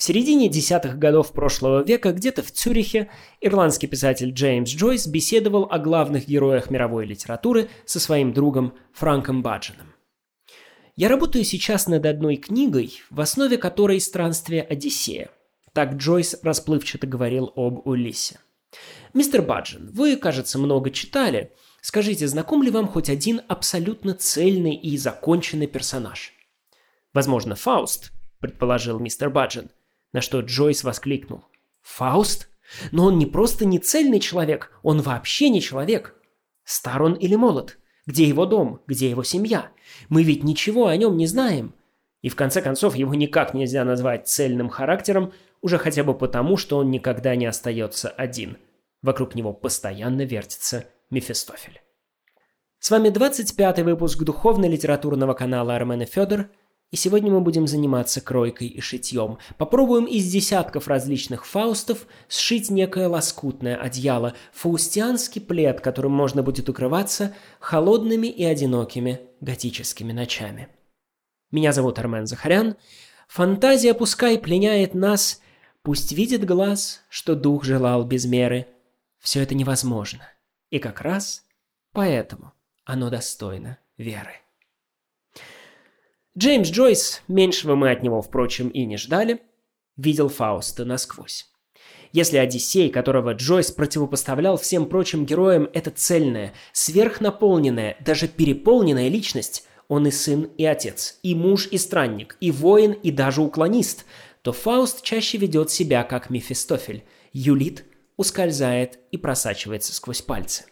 В середине десятых годов прошлого века где-то в Цюрихе ирландский писатель Джеймс Джойс беседовал о главных героях мировой литературы со своим другом Франком Баджином. Я работаю сейчас над одной книгой, в основе которой «Странствие Одиссея». Так Джойс расплывчато говорил об Улиссе. «Мистер Баджин, вы, кажется, много читали. Скажите, знаком ли вам хоть один абсолютно цельный и законченный персонаж?» «Возможно, Фауст», — предположил мистер Баджин — на что Джойс воскликнул. «Фауст? Но он не просто не цельный человек, он вообще не человек. Стар он или молод? Где его дом? Где его семья? Мы ведь ничего о нем не знаем. И в конце концов его никак нельзя назвать цельным характером, уже хотя бы потому, что он никогда не остается один. Вокруг него постоянно вертится Мефистофель. С вами 25-й выпуск духовно-литературного канала Армен и Федор – и сегодня мы будем заниматься кройкой и шитьем. Попробуем из десятков различных фаустов сшить некое лоскутное одеяло, фаустианский плед, которым можно будет укрываться холодными и одинокими готическими ночами. Меня зовут Армен Захарян. Фантазия пускай пленяет нас, пусть видит глаз, что дух желал без меры. Все это невозможно. И как раз поэтому оно достойно веры. Джеймс Джойс, меньшего мы от него, впрочем, и не ждали, видел Фауста насквозь. Если Одиссей, которого Джойс противопоставлял всем прочим героям, это цельная, сверхнаполненная, даже переполненная личность, он и сын, и отец, и муж, и странник, и воин, и даже уклонист, то Фауст чаще ведет себя как Мефистофель, юлит, ускользает и просачивается сквозь пальцы.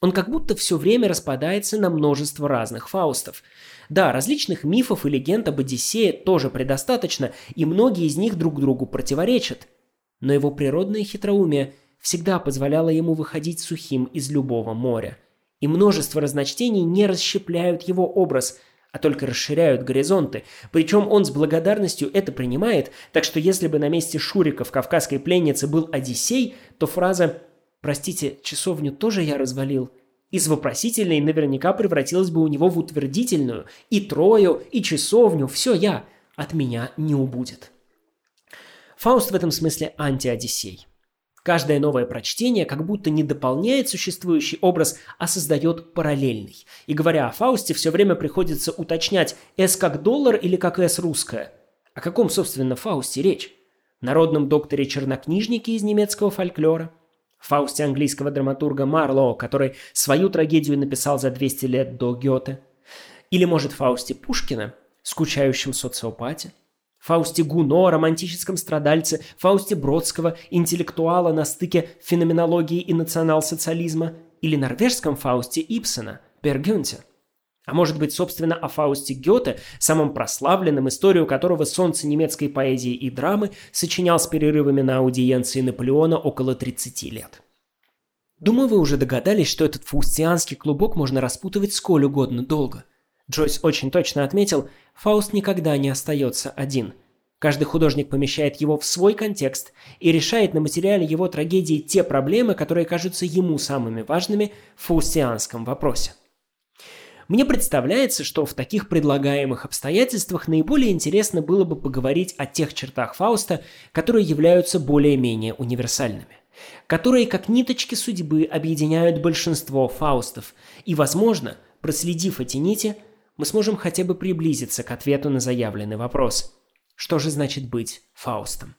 Он как будто все время распадается на множество разных Фаустов. Да, различных мифов и легенд об Одиссее тоже предостаточно, и многие из них друг другу противоречат. Но его природное хитроумие всегда позволяло ему выходить сухим из любого моря. И множество разночтений не расщепляют его образ, а только расширяют горизонты. Причем он с благодарностью это принимает, так что если бы на месте Шурика в «Кавказской пленнице» был Одиссей, то фраза Простите, часовню тоже я развалил. Из вопросительной наверняка превратилась бы у него в утвердительную. И Трою, и часовню, все я. От меня не убудет. Фауст в этом смысле антиодиссей. Каждое новое прочтение как будто не дополняет существующий образ, а создает параллельный. И говоря о Фаусте, все время приходится уточнять «С как доллар» или как «С русская». О каком, собственно, Фаусте речь? Народном докторе-чернокнижнике из немецкого фольклора – Фаусте английского драматурга Марлоу, который свою трагедию написал за 200 лет до Гёте. Или, может, Фаусте Пушкина, скучающем социопате. Фаусте Гуно, романтическом страдальце, Фаусте Бродского, интеллектуала на стыке феноменологии и национал-социализма, или норвежском Фаусте Ипсона, Бергюнте – а может быть, собственно, о Фаусте Гёте, самом прославленном, историю которого солнце немецкой поэзии и драмы сочинял с перерывами на аудиенции Наполеона около 30 лет. Думаю, вы уже догадались, что этот фаустианский клубок можно распутывать сколь угодно долго. Джойс очень точно отметил, Фауст никогда не остается один. Каждый художник помещает его в свой контекст и решает на материале его трагедии те проблемы, которые кажутся ему самыми важными в фаустианском вопросе. Мне представляется, что в таких предлагаемых обстоятельствах наиболее интересно было бы поговорить о тех чертах Фауста, которые являются более-менее универсальными, которые как ниточки судьбы объединяют большинство Фаустов, и, возможно, проследив эти нити, мы сможем хотя бы приблизиться к ответу на заявленный вопрос. Что же значит быть Фаустом?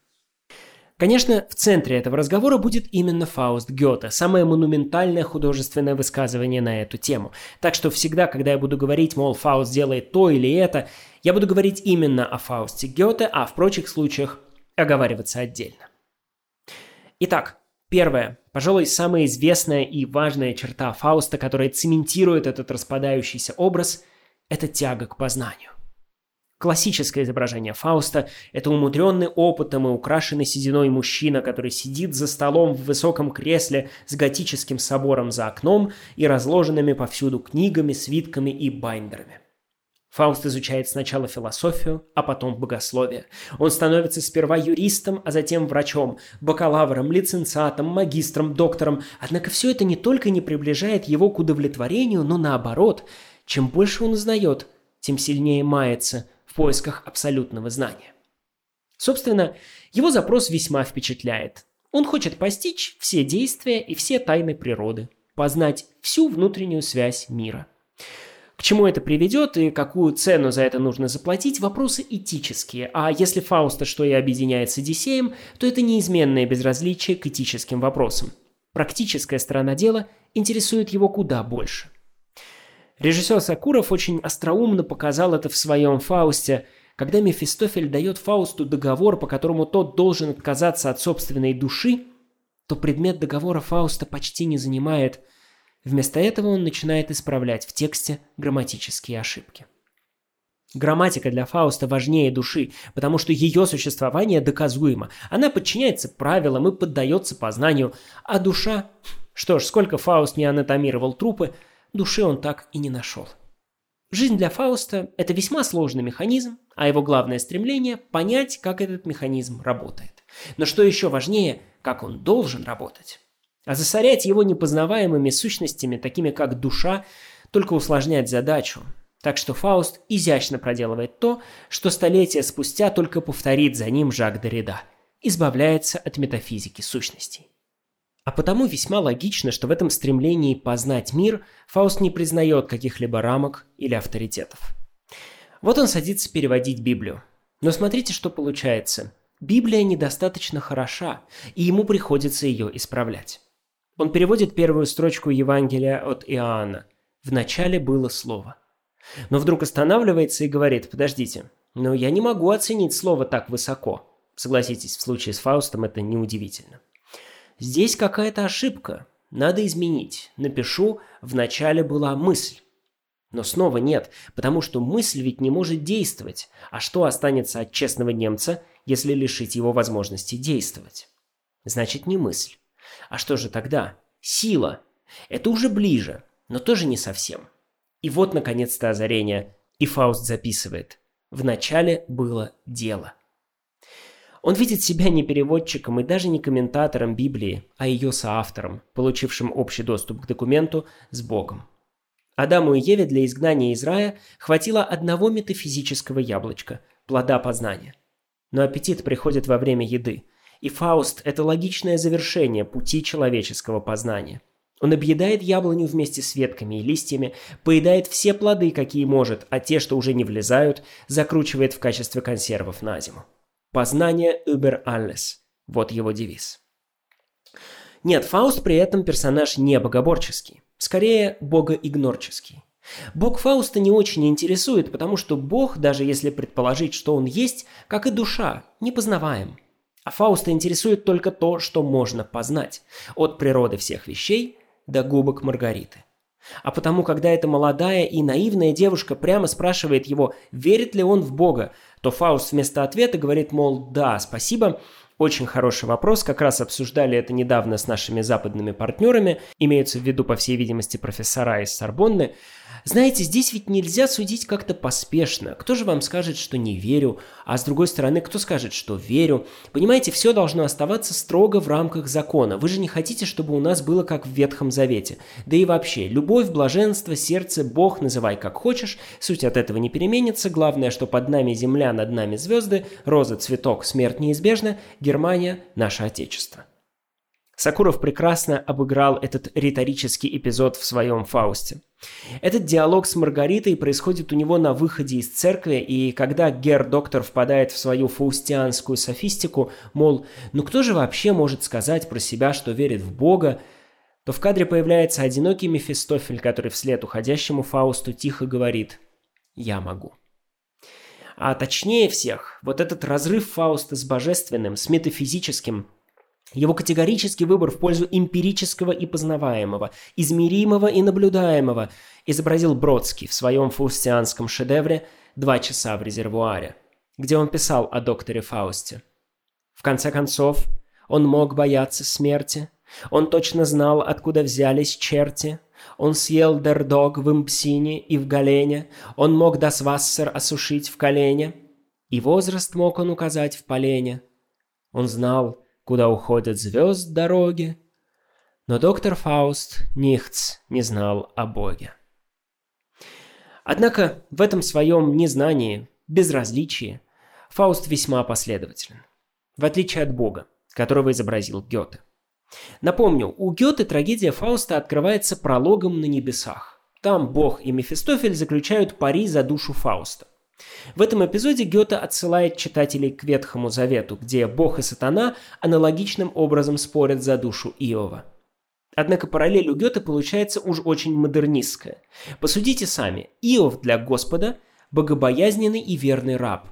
Конечно, в центре этого разговора будет именно Фауст Гёте, самое монументальное художественное высказывание на эту тему. Так что всегда, когда я буду говорить, мол, Фауст делает то или это, я буду говорить именно о Фаусте Гёте, а в прочих случаях оговариваться отдельно. Итак, первое, пожалуй, самая известная и важная черта Фауста, которая цементирует этот распадающийся образ, это тяга к познанию. Классическое изображение Фауста – это умудренный опытом и украшенный сединой мужчина, который сидит за столом в высоком кресле с готическим собором за окном и разложенными повсюду книгами, свитками и байндерами. Фауст изучает сначала философию, а потом богословие. Он становится сперва юристом, а затем врачом, бакалавром, лиценциатом, магистром, доктором. Однако все это не только не приближает его к удовлетворению, но наоборот. Чем больше он узнает, тем сильнее мается – в поисках абсолютного знания. Собственно, его запрос весьма впечатляет. Он хочет постичь все действия и все тайны природы, познать всю внутреннюю связь мира. К чему это приведет и какую цену за это нужно заплатить – вопросы этические. А если Фауста что и объединяет с Одиссеем, то это неизменное безразличие к этическим вопросам. Практическая сторона дела интересует его куда больше. Режиссер Сакуров очень остроумно показал это в своем «Фаусте», когда Мефистофель дает Фаусту договор, по которому тот должен отказаться от собственной души, то предмет договора Фауста почти не занимает – Вместо этого он начинает исправлять в тексте грамматические ошибки. Грамматика для Фауста важнее души, потому что ее существование доказуемо. Она подчиняется правилам и поддается познанию. А душа... Что ж, сколько Фауст не анатомировал трупы, души он так и не нашел. Жизнь для Фауста – это весьма сложный механизм, а его главное стремление – понять, как этот механизм работает. Но что еще важнее, как он должен работать. А засорять его непознаваемыми сущностями, такими как душа, только усложнять задачу. Так что Фауст изящно проделывает то, что столетия спустя только повторит за ним Жак Деррида – избавляется от метафизики сущностей. А потому весьма логично, что в этом стремлении познать мир Фауст не признает каких-либо рамок или авторитетов. Вот он садится переводить Библию. Но смотрите, что получается. Библия недостаточно хороша, и ему приходится ее исправлять. Он переводит первую строчку Евангелия от Иоанна. «В начале было слово». Но вдруг останавливается и говорит, подождите, но я не могу оценить слово так высоко. Согласитесь, в случае с Фаустом это неудивительно. Здесь какая-то ошибка, надо изменить. Напишу, в начале была мысль. Но снова нет, потому что мысль ведь не может действовать. А что останется от честного немца, если лишить его возможности действовать? Значит, не мысль. А что же тогда? Сила. Это уже ближе, но тоже не совсем. И вот, наконец-то, озарение. И Фауст записывает. Вначале было дело. Он видит себя не переводчиком и даже не комментатором Библии, а ее соавтором, получившим общий доступ к документу с Богом. Адаму и Еве для изгнания из рая хватило одного метафизического яблочка – плода познания. Но аппетит приходит во время еды, и Фауст – это логичное завершение пути человеческого познания. Он объедает яблоню вместе с ветками и листьями, поедает все плоды, какие может, а те, что уже не влезают, закручивает в качестве консервов на зиму. Познание über alles – вот его девиз. Нет, Фауст при этом персонаж не богоборческий, скорее богоигнорческий. Бог Фауста не очень интересует, потому что Бог, даже если предположить, что он есть, как и душа, непознаваем – а Фауста интересует только то, что можно познать, от природы всех вещей до губок Маргариты. А потому, когда эта молодая и наивная девушка прямо спрашивает его, верит ли он в Бога, то Фауст вместо ответа говорит, мол, да, спасибо, очень хороший вопрос, как раз обсуждали это недавно с нашими западными партнерами, имеются в виду, по всей видимости, профессора из Сорбонны. Знаете, здесь ведь нельзя судить как-то поспешно. Кто же вам скажет, что не верю, а с другой стороны, кто скажет, что верю? Понимаете, все должно оставаться строго в рамках закона. Вы же не хотите, чтобы у нас было как в Ветхом Завете. Да и вообще, любовь, блаженство, сердце, Бог, называй как хочешь, суть от этого не переменится. Главное, что под нами земля, над нами звезды, роза, цветок, смерть неизбежна, Германия – наше отечество. Сакуров прекрасно обыграл этот риторический эпизод в своем «Фаусте». Этот диалог с Маргаритой происходит у него на выходе из церкви, и когда Гер-доктор впадает в свою фаустианскую софистику, мол, ну кто же вообще может сказать про себя, что верит в Бога, то в кадре появляется одинокий Мефистофель, который вслед уходящему Фаусту тихо говорит «Я могу». А точнее всех, вот этот разрыв Фауста с божественным, с метафизическим, его категорический выбор в пользу эмпирического и познаваемого, измеримого и наблюдаемого изобразил Бродский в своем фаустианском шедевре «Два часа в резервуаре», где он писал о докторе Фаусте. В конце концов, он мог бояться смерти, он точно знал, откуда взялись черти, он съел дердог в импсине и в галене, он мог дасвассер осушить в колене, и возраст мог он указать в полене. Он знал, куда уходят звезд дороги. Но доктор Фауст nichts не знал о Боге. Однако в этом своем незнании, безразличии, Фауст весьма последователен. В отличие от Бога, которого изобразил Гёте. Напомню, у Гёте трагедия Фауста открывается прологом на небесах. Там Бог и Мефистофель заключают пари за душу Фауста. В этом эпизоде Гёте отсылает читателей к Ветхому Завету, где Бог и Сатана аналогичным образом спорят за душу Иова. Однако параллель у Гёте получается уж очень модернистская. Посудите сами, Иов для Господа – богобоязненный и верный раб,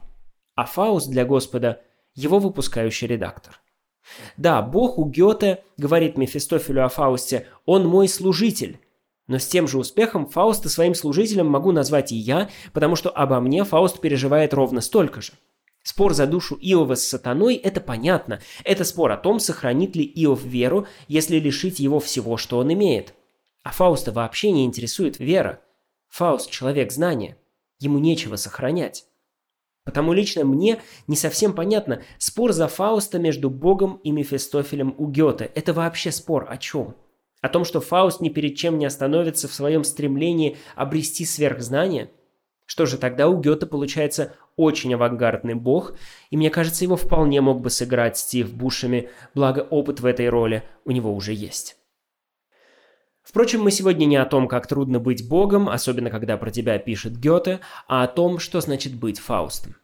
а Фауст для Господа – его выпускающий редактор. Да, Бог у Гёте говорит Мефистофелю о Фаусте «Он мой служитель», но с тем же успехом Фауста своим служителем могу назвать и я, потому что обо мне Фауст переживает ровно столько же. Спор за душу Иова с сатаной – это понятно. Это спор о том, сохранит ли Иов веру, если лишить его всего, что он имеет. А Фауста вообще не интересует вера. Фауст – человек знания. Ему нечего сохранять. Потому лично мне не совсем понятно, спор за Фауста между Богом и Мефистофелем у Гёте – это вообще спор о чем? О том, что Фауст ни перед чем не остановится в своем стремлении обрести сверхзнание? Что же, тогда у Гёте получается очень авангардный бог, и мне кажется, его вполне мог бы сыграть Стив Бушами, благо опыт в этой роли у него уже есть. Впрочем, мы сегодня не о том, как трудно быть богом, особенно когда про тебя пишет Гёте, а о том, что значит быть Фаустом.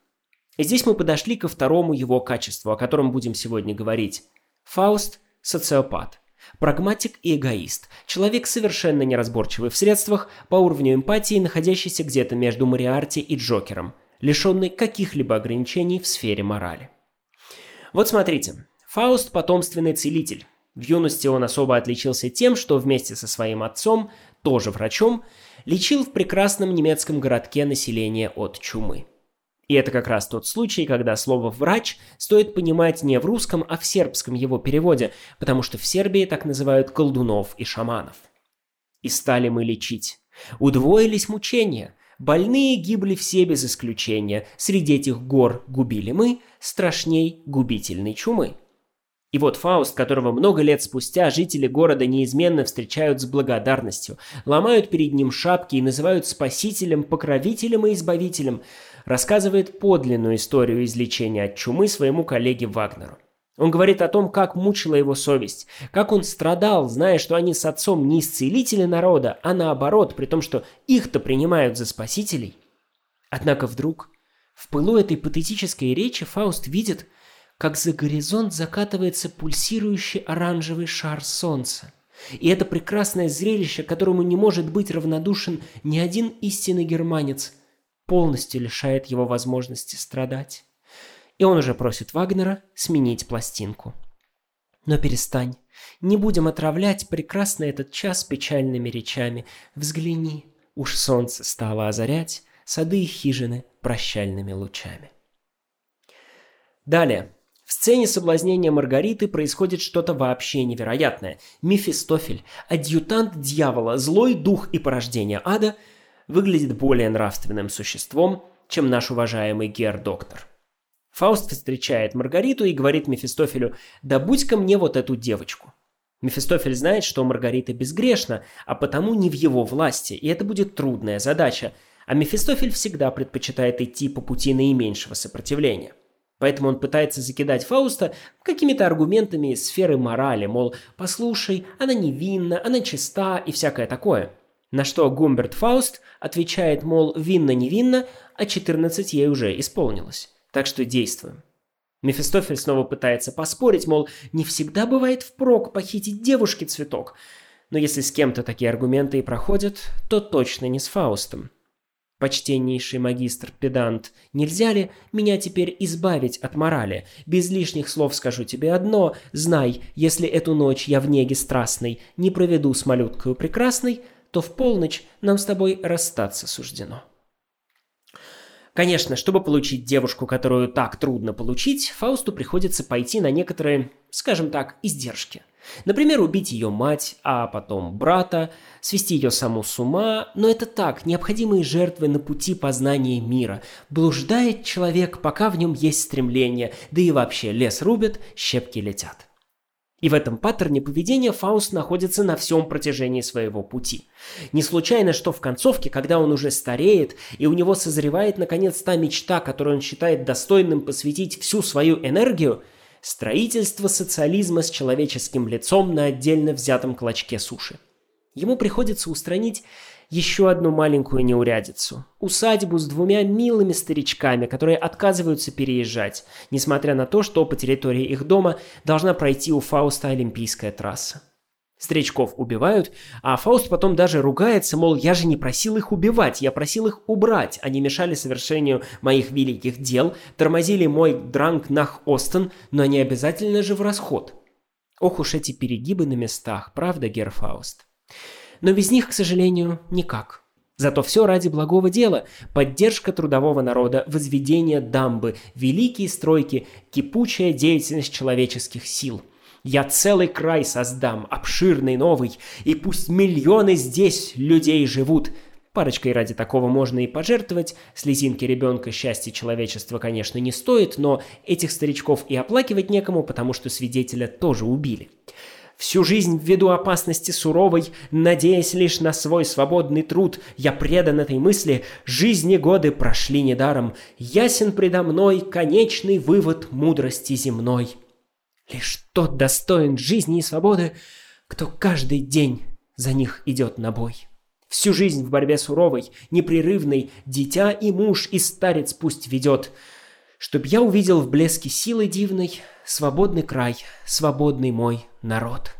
И здесь мы подошли ко второму его качеству, о котором будем сегодня говорить. Фауст – социопат – Прагматик и эгоист. Человек совершенно неразборчивый в средствах, по уровню эмпатии находящийся где-то между Мариарти и Джокером, лишенный каких-либо ограничений в сфере морали. Вот смотрите. Фауст – потомственный целитель. В юности он особо отличился тем, что вместе со своим отцом, тоже врачом, лечил в прекрасном немецком городке население от чумы. И это как раз тот случай, когда слово «врач» стоит понимать не в русском, а в сербском его переводе, потому что в Сербии так называют колдунов и шаманов. И стали мы лечить. Удвоились мучения. Больные гибли все без исключения. Среди этих гор губили мы страшней губительной чумы. И вот Фауст, которого много лет спустя жители города неизменно встречают с благодарностью, ломают перед ним шапки и называют спасителем, покровителем и избавителем – рассказывает подлинную историю излечения от чумы своему коллеге Вагнеру. Он говорит о том, как мучила его совесть, как он страдал, зная, что они с отцом не исцелители народа, а наоборот, при том, что их-то принимают за спасителей. Однако вдруг, в пылу этой патетической речи, Фауст видит, как за горизонт закатывается пульсирующий оранжевый шар солнца. И это прекрасное зрелище, которому не может быть равнодушен ни один истинный германец – полностью лишает его возможности страдать. И он уже просит Вагнера сменить пластинку. Но перестань. Не будем отравлять прекрасный этот час печальными речами. Взгляни, уж солнце стало озарять сады и хижины прощальными лучами. Далее. В сцене соблазнения Маргариты происходит что-то вообще невероятное. Мефистофель, адъютант дьявола, злой дух и порождение ада – выглядит более нравственным существом, чем наш уважаемый Гер-доктор. Фауст встречает Маргариту и говорит Мефистофелю «Да будь-ка мне вот эту девочку». Мефистофель знает, что Маргарита безгрешна, а потому не в его власти, и это будет трудная задача, а Мефистофель всегда предпочитает идти по пути наименьшего сопротивления. Поэтому он пытается закидать Фауста какими-то аргументами из сферы морали, мол, послушай, она невинна, она чиста и всякое такое – на что Гумберт Фауст отвечает, мол, винно-невинно, а 14 ей уже исполнилось. Так что действуем. Мефистофель снова пытается поспорить, мол, не всегда бывает впрок похитить девушке цветок. Но если с кем-то такие аргументы и проходят, то точно не с Фаустом. Почтеннейший магистр-педант, нельзя ли меня теперь избавить от морали? Без лишних слов скажу тебе одно, знай, если эту ночь я в неге страстной не проведу с малюткою прекрасной, то в полночь нам с тобой расстаться суждено. Конечно, чтобы получить девушку, которую так трудно получить, Фаусту приходится пойти на некоторые, скажем так, издержки. Например, убить ее мать, а потом брата, свести ее саму с ума, но это так, необходимые жертвы на пути познания мира. Блуждает человек, пока в нем есть стремление, да и вообще лес рубят, щепки летят. И в этом паттерне поведения Фауст находится на всем протяжении своего пути. Не случайно, что в концовке, когда он уже стареет, и у него созревает наконец та мечта, которую он считает достойным посвятить всю свою энергию, строительство социализма с человеческим лицом на отдельно взятом клочке суши. Ему приходится устранить еще одну маленькую неурядицу. Усадьбу с двумя милыми старичками, которые отказываются переезжать, несмотря на то, что по территории их дома должна пройти у Фауста Олимпийская трасса. Старичков убивают, а Фауст потом даже ругается, мол, я же не просил их убивать, я просил их убрать. Они мешали совершению моих великих дел, тормозили мой дранг нах Остен, но не обязательно же в расход. Ох уж эти перегибы на местах, правда, Герфауст? Но без них, к сожалению, никак. Зато все ради благого дела. Поддержка трудового народа, возведение дамбы, великие стройки, кипучая деятельность человеческих сил. Я целый край создам, обширный новый, и пусть миллионы здесь людей живут. Парочкой ради такого можно и пожертвовать. Слезинки ребенка счастья человечества, конечно, не стоит, но этих старичков и оплакивать некому, потому что свидетеля тоже убили. Всю жизнь ввиду опасности суровой, надеясь лишь на свой свободный труд, я предан этой мысли, жизни годы прошли недаром, ясен предо мной конечный вывод мудрости земной. Лишь тот достоин жизни и свободы, кто каждый день за них идет на бой. Всю жизнь в борьбе суровой, непрерывной, дитя и муж и старец пусть ведет, чтоб я увидел в блеске силы дивной свободный край, свободный мой народ.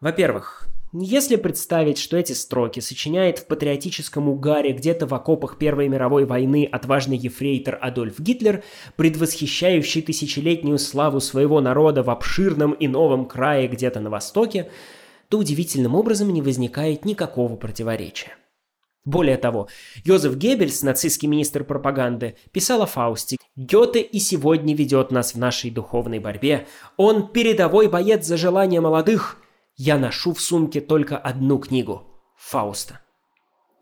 Во-первых, если представить, что эти строки сочиняет в патриотическом угаре где-то в окопах Первой мировой войны отважный ефрейтор Адольф Гитлер, предвосхищающий тысячелетнюю славу своего народа в обширном и новом крае где-то на востоке, то удивительным образом не возникает никакого противоречия. Более того, Йозеф Геббельс, нацистский министр пропаганды, писал о Фаусте. «Гёте и сегодня ведет нас в нашей духовной борьбе. Он передовой боец за желания молодых. Я ношу в сумке только одну книгу – Фауста».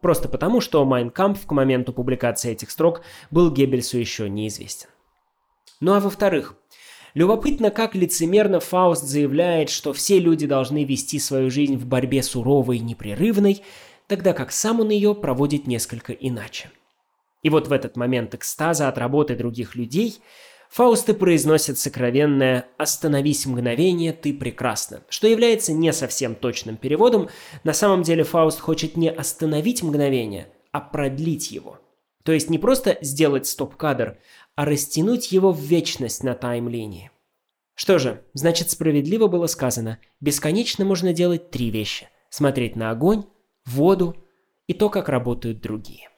Просто потому, что Майн Кампф к моменту публикации этих строк был Геббельсу еще неизвестен. Ну а во-вторых, любопытно, как лицемерно Фауст заявляет, что все люди должны вести свою жизнь в борьбе суровой и непрерывной – тогда как сам он ее проводит несколько иначе. И вот в этот момент экстаза от работы других людей Фаусты произносят сокровенное «Остановись мгновение, ты прекрасна», что является не совсем точным переводом. На самом деле Фауст хочет не остановить мгновение, а продлить его. То есть не просто сделать стоп-кадр, а растянуть его в вечность на таймлинии. Что же, значит справедливо было сказано, бесконечно можно делать три вещи. Смотреть на огонь, воду и то, как работают другие.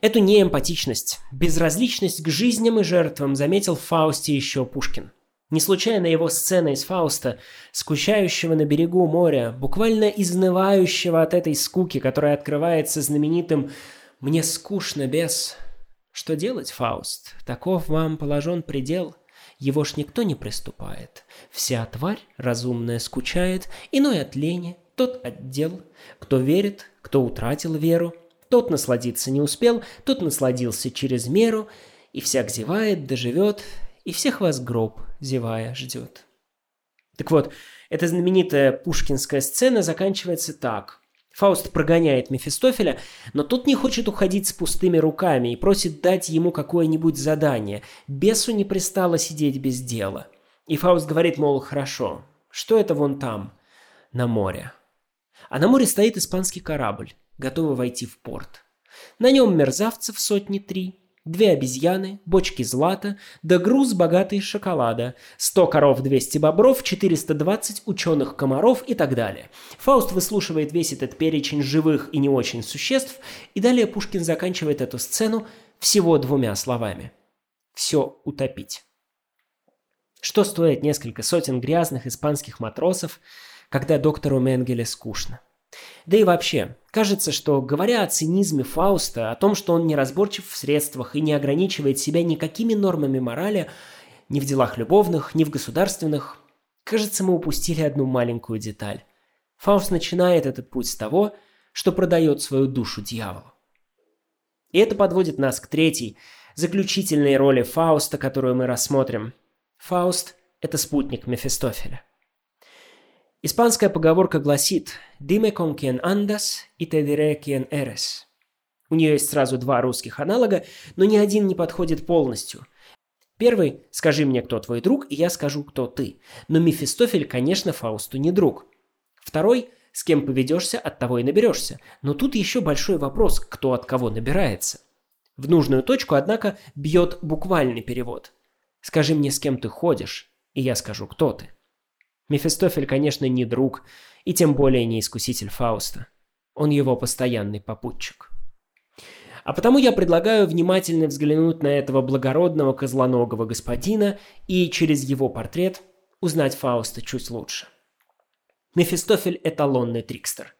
Эту неэмпатичность, безразличность к жизням и жертвам заметил в Фаусте еще Пушкин. Не случайно его сцена из Фауста, скучающего на берегу моря, буквально изнывающего от этой скуки, которая открывается знаменитым «Мне скучно без...» Что делать, Фауст? Таков вам положен предел. Его ж никто не приступает. Вся тварь разумная скучает, иной от лени, тот отдел. Кто верит, кто утратил веру, тот насладиться не успел, тот насладился через меру, и всяк зевает, доживет, и всех вас гроб, зевая, ждет. Так вот, эта знаменитая пушкинская сцена заканчивается так. Фауст прогоняет Мефистофеля, но тот не хочет уходить с пустыми руками и просит дать ему какое-нибудь задание. Бесу не пристало сидеть без дела. И Фауст говорит, мол, хорошо, что это вон там, на море? А на море стоит испанский корабль, готовый войти в порт. На нем мерзавцев сотни три, две обезьяны, бочки злата, да груз богатый шоколада, сто коров, двести бобров, четыреста двадцать ученых комаров и так далее. Фауст выслушивает весь этот перечень живых и не очень существ, и далее Пушкин заканчивает эту сцену всего двумя словами. Все утопить. Что стоит несколько сотен грязных испанских матросов, когда доктору Менгеле скучно. Да и вообще, кажется, что говоря о цинизме Фауста, о том, что он неразборчив в средствах и не ограничивает себя никакими нормами морали, ни в делах любовных, ни в государственных, кажется, мы упустили одну маленькую деталь. Фауст начинает этот путь с того, что продает свою душу дьяволу. И это подводит нас к третьей, заключительной роли Фауста, которую мы рассмотрим. Фауст – это спутник Мефистофеля. Испанская поговорка гласит «Dime con quien andas y te diré quién eres». У нее есть сразу два русских аналога, но ни один не подходит полностью. Первый – «Скажи мне, кто твой друг, и я скажу, кто ты». Но Мефистофель, конечно, Фаусту не друг. Второй – «С кем поведешься, от того и наберешься». Но тут еще большой вопрос, кто от кого набирается. В нужную точку, однако, бьет буквальный перевод. «Скажи мне, с кем ты ходишь, и я скажу, кто ты». Мефистофель, конечно, не друг, и тем более не искуситель Фауста. Он его постоянный попутчик. А потому я предлагаю внимательно взглянуть на этого благородного козлоногого господина и через его портрет узнать Фауста чуть лучше. Мефистофель – эталонный трикстер.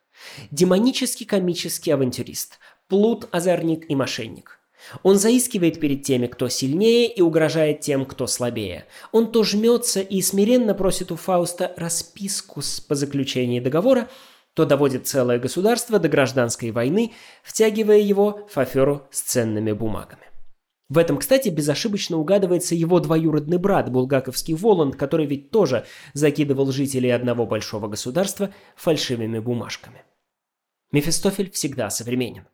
Демонический комический авантюрист, плут, озорник и мошенник. Он заискивает перед теми, кто сильнее, и угрожает тем, кто слабее. Он то жмется и смиренно просит у Фауста расписку по заключении договора, то доводит целое государство до гражданской войны, втягивая его в аферу с ценными бумагами. В этом, кстати, безошибочно угадывается его двоюродный брат, булгаковский Воланд, который ведь тоже закидывал жителей одного большого государства фальшивыми бумажками. Мефистофель всегда современен.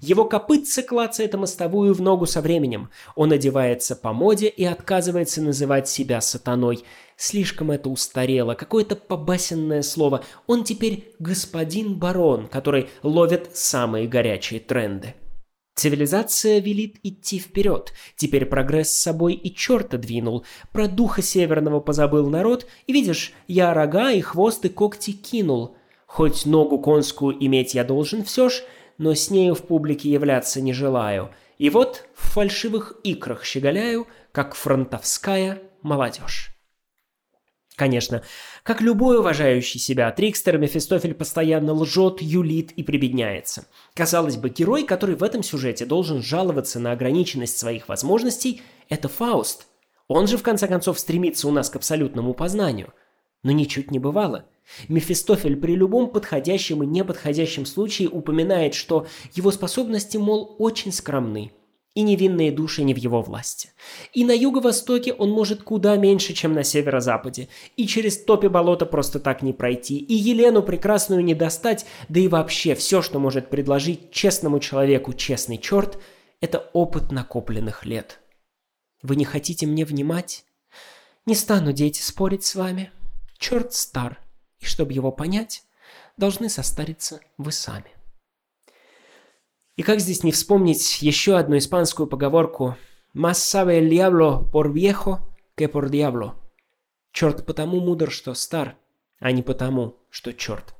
Его копытце клацает мостовую в ногу со временем. Он одевается по моде и отказывается называть себя сатаной. Слишком это устарело, какое-то побасенное слово. Он теперь господин барон, который ловит самые горячие тренды. Цивилизация велит идти вперед. Теперь прогресс с собой и черта двинул. Про духа северного позабыл народ, и видишь, я рога и хвост и когти кинул. Хоть ногу конскую иметь я должен все ж, но с нею в публике являться не желаю. И вот в фальшивых икрах щеголяю, как фронтовская молодежь. Конечно, как любой уважающий себя трикстер, Мефистофель постоянно лжет, юлит и прибедняется. Казалось бы, герой, который в этом сюжете должен жаловаться на ограниченность своих возможностей, это Фауст. Он же, в конце концов, стремится у нас к абсолютному познанию. Но ничуть не бывало – Мефистофель при любом подходящем и неподходящем случае упоминает, что его способности, мол, очень скромны, и невинные души не в его власти. И на юго-востоке он может куда меньше, чем на северо-западе, и через топи болота просто так не пройти, и Елену прекрасную не достать, да и вообще все, что может предложить честному человеку честный черт, это опыт накопленных лет. Вы не хотите мне внимать? Не стану, дети, спорить с вами. Черт стар, и чтобы его понять, должны состариться вы сами. И как здесь не вспомнить еще одну испанскую поговорку «Más sabe el diablo por viejo que por diablo». Черт потому мудр, что стар, а не потому, что черт.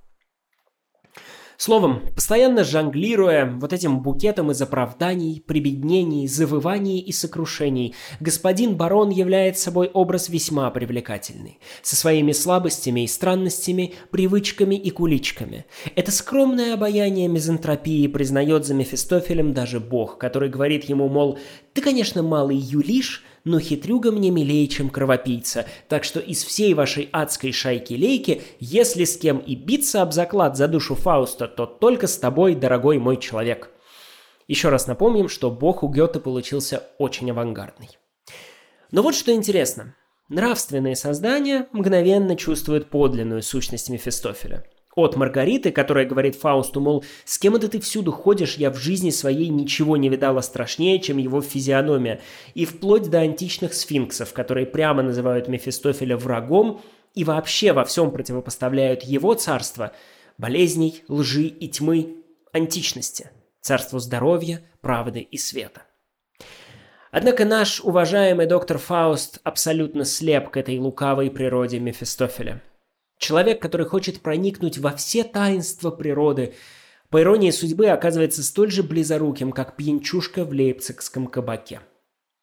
Словом, постоянно жонглируя вот этим букетом из оправданий, прибеднений, завываний и сокрушений, господин барон является собой образ весьма привлекательный, со своими слабостями и странностями, привычками и куличками. Это скромное обаяние мизантропии признает за Мефистофелем даже бог, который говорит ему, мол, ты, конечно, малый юлиш, но хитрюга мне милее, чем кровопийца, так что из всей вашей адской шайки-лейки, если с кем и биться об заклад за душу Фауста, то только с тобой, дорогой мой человек. Еще раз напомним, что бог у Гёте получился очень авангардный. Но вот что интересно. Нравственные создания мгновенно чувствуют подлинную сущность Мефистофеля – от Маргариты, которая говорит Фаусту, мол, с кем это ты всюду ходишь, я в жизни своей ничего не видала страшнее, чем его физиономия, и вплоть до античных сфинксов, которые прямо называют Мефистофеля врагом и вообще во всем противопоставляют его царство болезней, лжи и тьмы античности, царству здоровья, правды и света. Однако наш уважаемый доктор Фауст абсолютно слеп к этой лукавой природе Мефистофеля – Человек, который хочет проникнуть во все таинства природы, по иронии судьбы оказывается столь же близоруким, как пьянчушка в лейпцигском кабаке.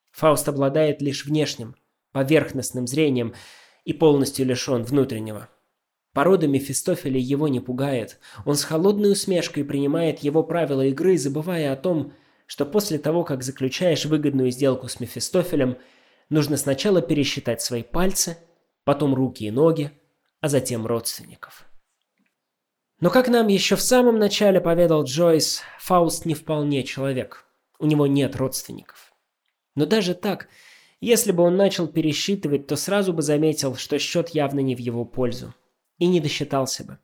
Фауст обладает лишь внешним, поверхностным зрением и полностью лишен внутреннего. Порода Мефистофеля его не пугает. Он с холодной усмешкой принимает его правила игры, забывая о том, что после того, как заключаешь выгодную сделку с Мефистофелем, нужно сначала пересчитать свои пальцы, потом руки и ноги, а затем родственников. Но как нам еще в самом начале поведал Джойс, Фауст не вполне человек. У него нет родственников. Но даже так, Если бы он начал пересчитывать, то сразу бы заметил, что счет явно не в его пользу. И не досчитался бы.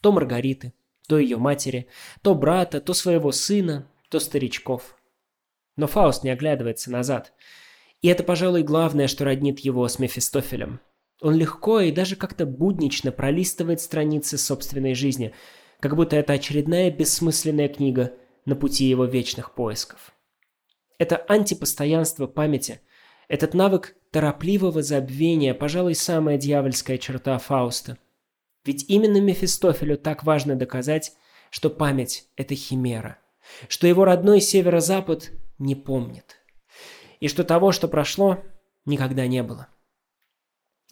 То Маргариты, то ее матери, то брата, то своего сына, то старичков. Но Фауст не оглядывается назад. И это, пожалуй, главное, что роднит его с Мефистофелем. Он легко и даже как-то буднично пролистывает страницы собственной жизни, как будто это очередная бессмысленная книга на пути его вечных поисков. Это антипостоянство памяти, этот навык торопливого забвения, пожалуй, самая дьявольская черта Фауста. Ведь именно Мефистофелю так важно доказать, что память – это химера, что его родной северо-запад не помнит, и что того, что прошло, никогда не было.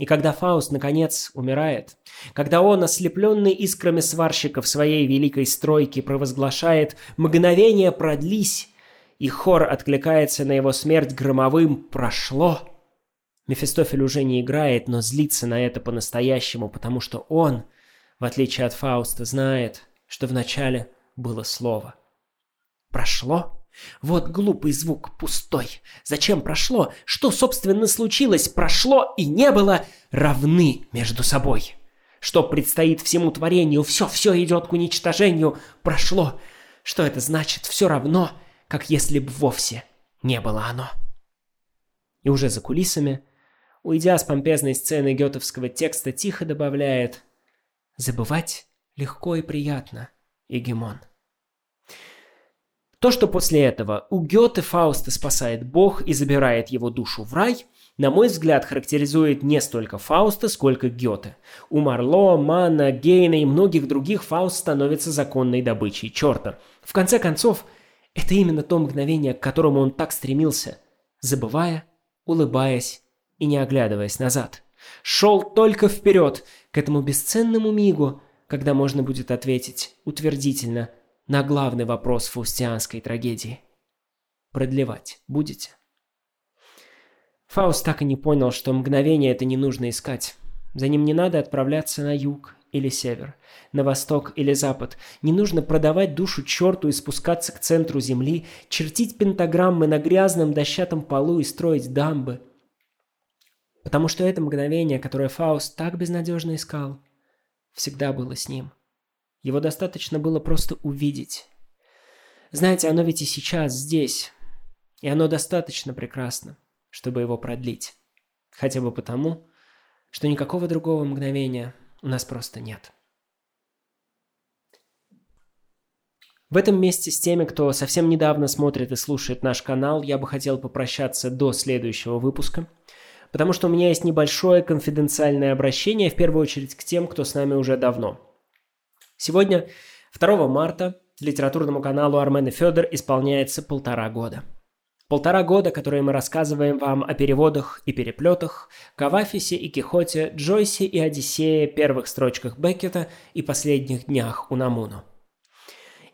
И когда Фауст, наконец, умирает, когда он, ослепленный искрами сварщиков своей великой стройки, провозглашает «Мгновение продлись!» и хор откликается на его смерть громовым «Прошло!», Мефистофель уже не играет, но злится на это по-настоящему, потому что он, в отличие от Фауста, знает, что вначале было слово. «Прошло?» Вот глупый звук, пустой. Зачем прошло? Что, собственно, случилось? Прошло и не было равны между собой. Что предстоит всему творению? Все, все идет к уничтожению. Прошло. Что это значит? Все равно, как если бы вовсе не было оно. И уже за кулисами, уйдя с помпезной сцены гетовского текста, тихо добавляет «Забывать легко и приятно, Егемон». То, что после этого у Гёте Фауста спасает Бог и забирает его душу в рай, на мой взгляд, характеризует не столько Фауста, сколько Гёте. У Марло, Манна, Гейна и многих других Фауст становится законной добычей черта. В конце концов, это именно то мгновение, к которому он так стремился, забывая, улыбаясь и не оглядываясь назад. Шел только вперед, к этому бесценному мигу, когда можно будет ответить утвердительно – на главный вопрос фаустианской трагедии. Продлевать будете? Фауст так и не понял, что мгновение это не нужно искать. За ним не надо отправляться на юг или север, на восток или запад. Не нужно продавать душу черту и спускаться к центру земли, чертить пентаграммы на грязном дощатом полу и строить дамбы. Потому что это мгновение, которое Фауст так безнадежно искал, всегда было с ним – его достаточно было просто увидеть. Знаете, оно ведь и сейчас здесь. И оно достаточно прекрасно, чтобы его продлить. Хотя бы потому, что никакого другого мгновения у нас просто нет. В этом месте с теми, кто совсем недавно смотрит и слушает наш канал, я бы хотел попрощаться до следующего выпуска, потому что у меня есть небольшое конфиденциальное обращение, в первую очередь к тем, кто с нами уже давно – Сегодня, 2 марта, литературному каналу Армен и Федор исполняется полтора года. Полтора года, которые мы рассказываем вам о переводах и переплетах, Кавафисе и Кихоте, Джойсе и Одиссее, первых строчках Беккета и последних днях Унамуну.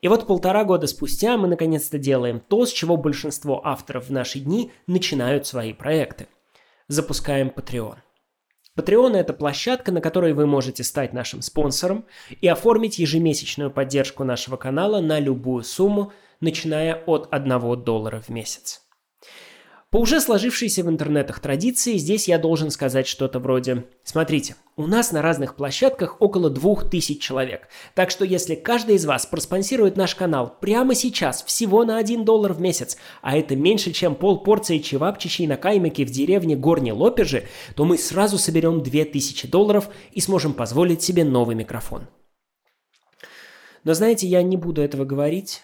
И вот полтора года спустя мы наконец-то делаем то, с чего большинство авторов в наши дни начинают свои проекты. Запускаем Patreon. Patreon – это площадка, на которой вы можете стать нашим спонсором и оформить ежемесячную поддержку нашего канала на любую сумму, начиная от 1 доллара в месяц. По уже сложившейся в интернетах традиции, здесь я должен сказать что-то вроде «Смотрите, у нас на разных площадках около двух тысяч человек, так что если каждый из вас проспонсирует наш канал прямо сейчас всего на 1 доллар в месяц, а это меньше, чем пол порции чевапчичей на каймаке в деревне Горни Лопежи, то мы сразу соберем 2000 долларов и сможем позволить себе новый микрофон». Но знаете, я не буду этого говорить,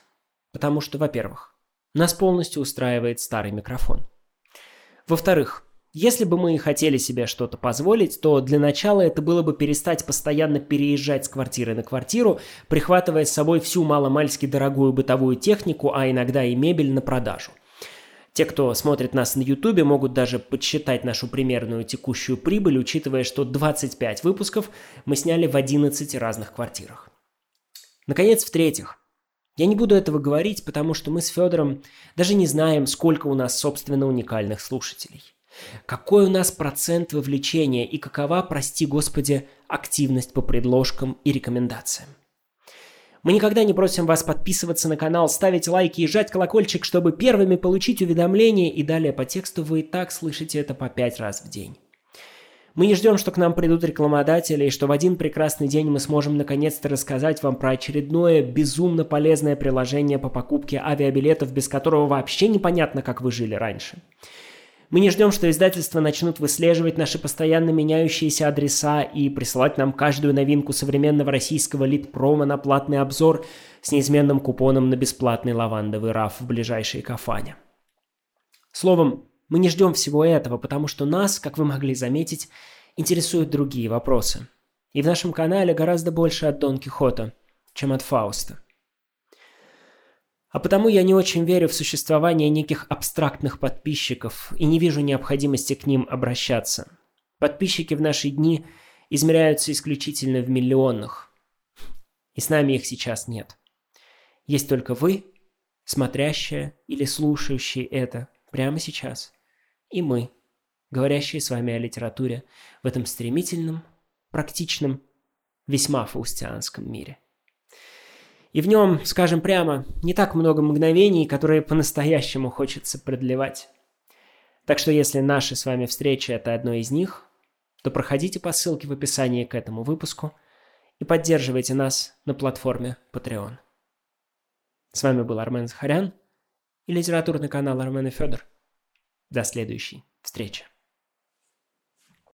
потому что, во-первых, нас полностью устраивает старый микрофон – во-вторых, если бы мы хотели себе что-то позволить, то для начала это было бы перестать постоянно переезжать с квартиры на квартиру, прихватывая с собой всю маломальски дорогую бытовую технику, а иногда и мебель на продажу. Те, кто смотрит нас на YouTube, могут даже подсчитать нашу примерную текущую прибыль, учитывая, что 25 выпусков мы сняли в 11 разных квартирах. Наконец, в-третьих, я не буду этого говорить, потому что мы с Федором даже не знаем, сколько у нас, собственно, уникальных слушателей. Какой у нас процент вовлечения и какова, прости господи, активность по предложкам и рекомендациям. Мы никогда не просим вас подписываться на канал, ставить лайки и жать колокольчик, чтобы первыми получить уведомления, и далее по тексту вы и так слышите это по пять раз в день. Мы не ждем, что к нам придут рекламодатели, и что в один прекрасный день мы сможем наконец-то рассказать вам про очередное безумно полезное приложение по покупке авиабилетов, без которого вообще непонятно, как вы жили раньше. Мы не ждем, что издательства начнут выслеживать наши постоянно меняющиеся адреса и присылать нам каждую новинку современного российского литпрома на платный обзор с неизменным купоном на бесплатный лавандовый раф в ближайшей кафане. Словом, мы не ждем всего этого, потому что нас, как вы могли заметить, интересуют другие вопросы. И в нашем канале гораздо больше от Дон Кихота, чем от Фауста. А потому я не очень верю в существование неких абстрактных подписчиков и не вижу необходимости к ним обращаться. Подписчики в наши дни измеряются исключительно в миллионах. И с нами их сейчас нет. Есть только вы, смотрящие или слушающие это прямо сейчас. И мы, говорящие с вами о литературе в этом стремительном, практичном, весьма фаустианском мире. И в нем, скажем прямо, не так много мгновений, которые по-настоящему хочется продлевать. Так что если наша с вами встреча – это одно из них, то проходите по ссылке в описании к этому выпуску и поддерживайте нас на платформе Patreon. С вами был Армен Захарян и литературный канал Армен и Федор. До следующей встречи.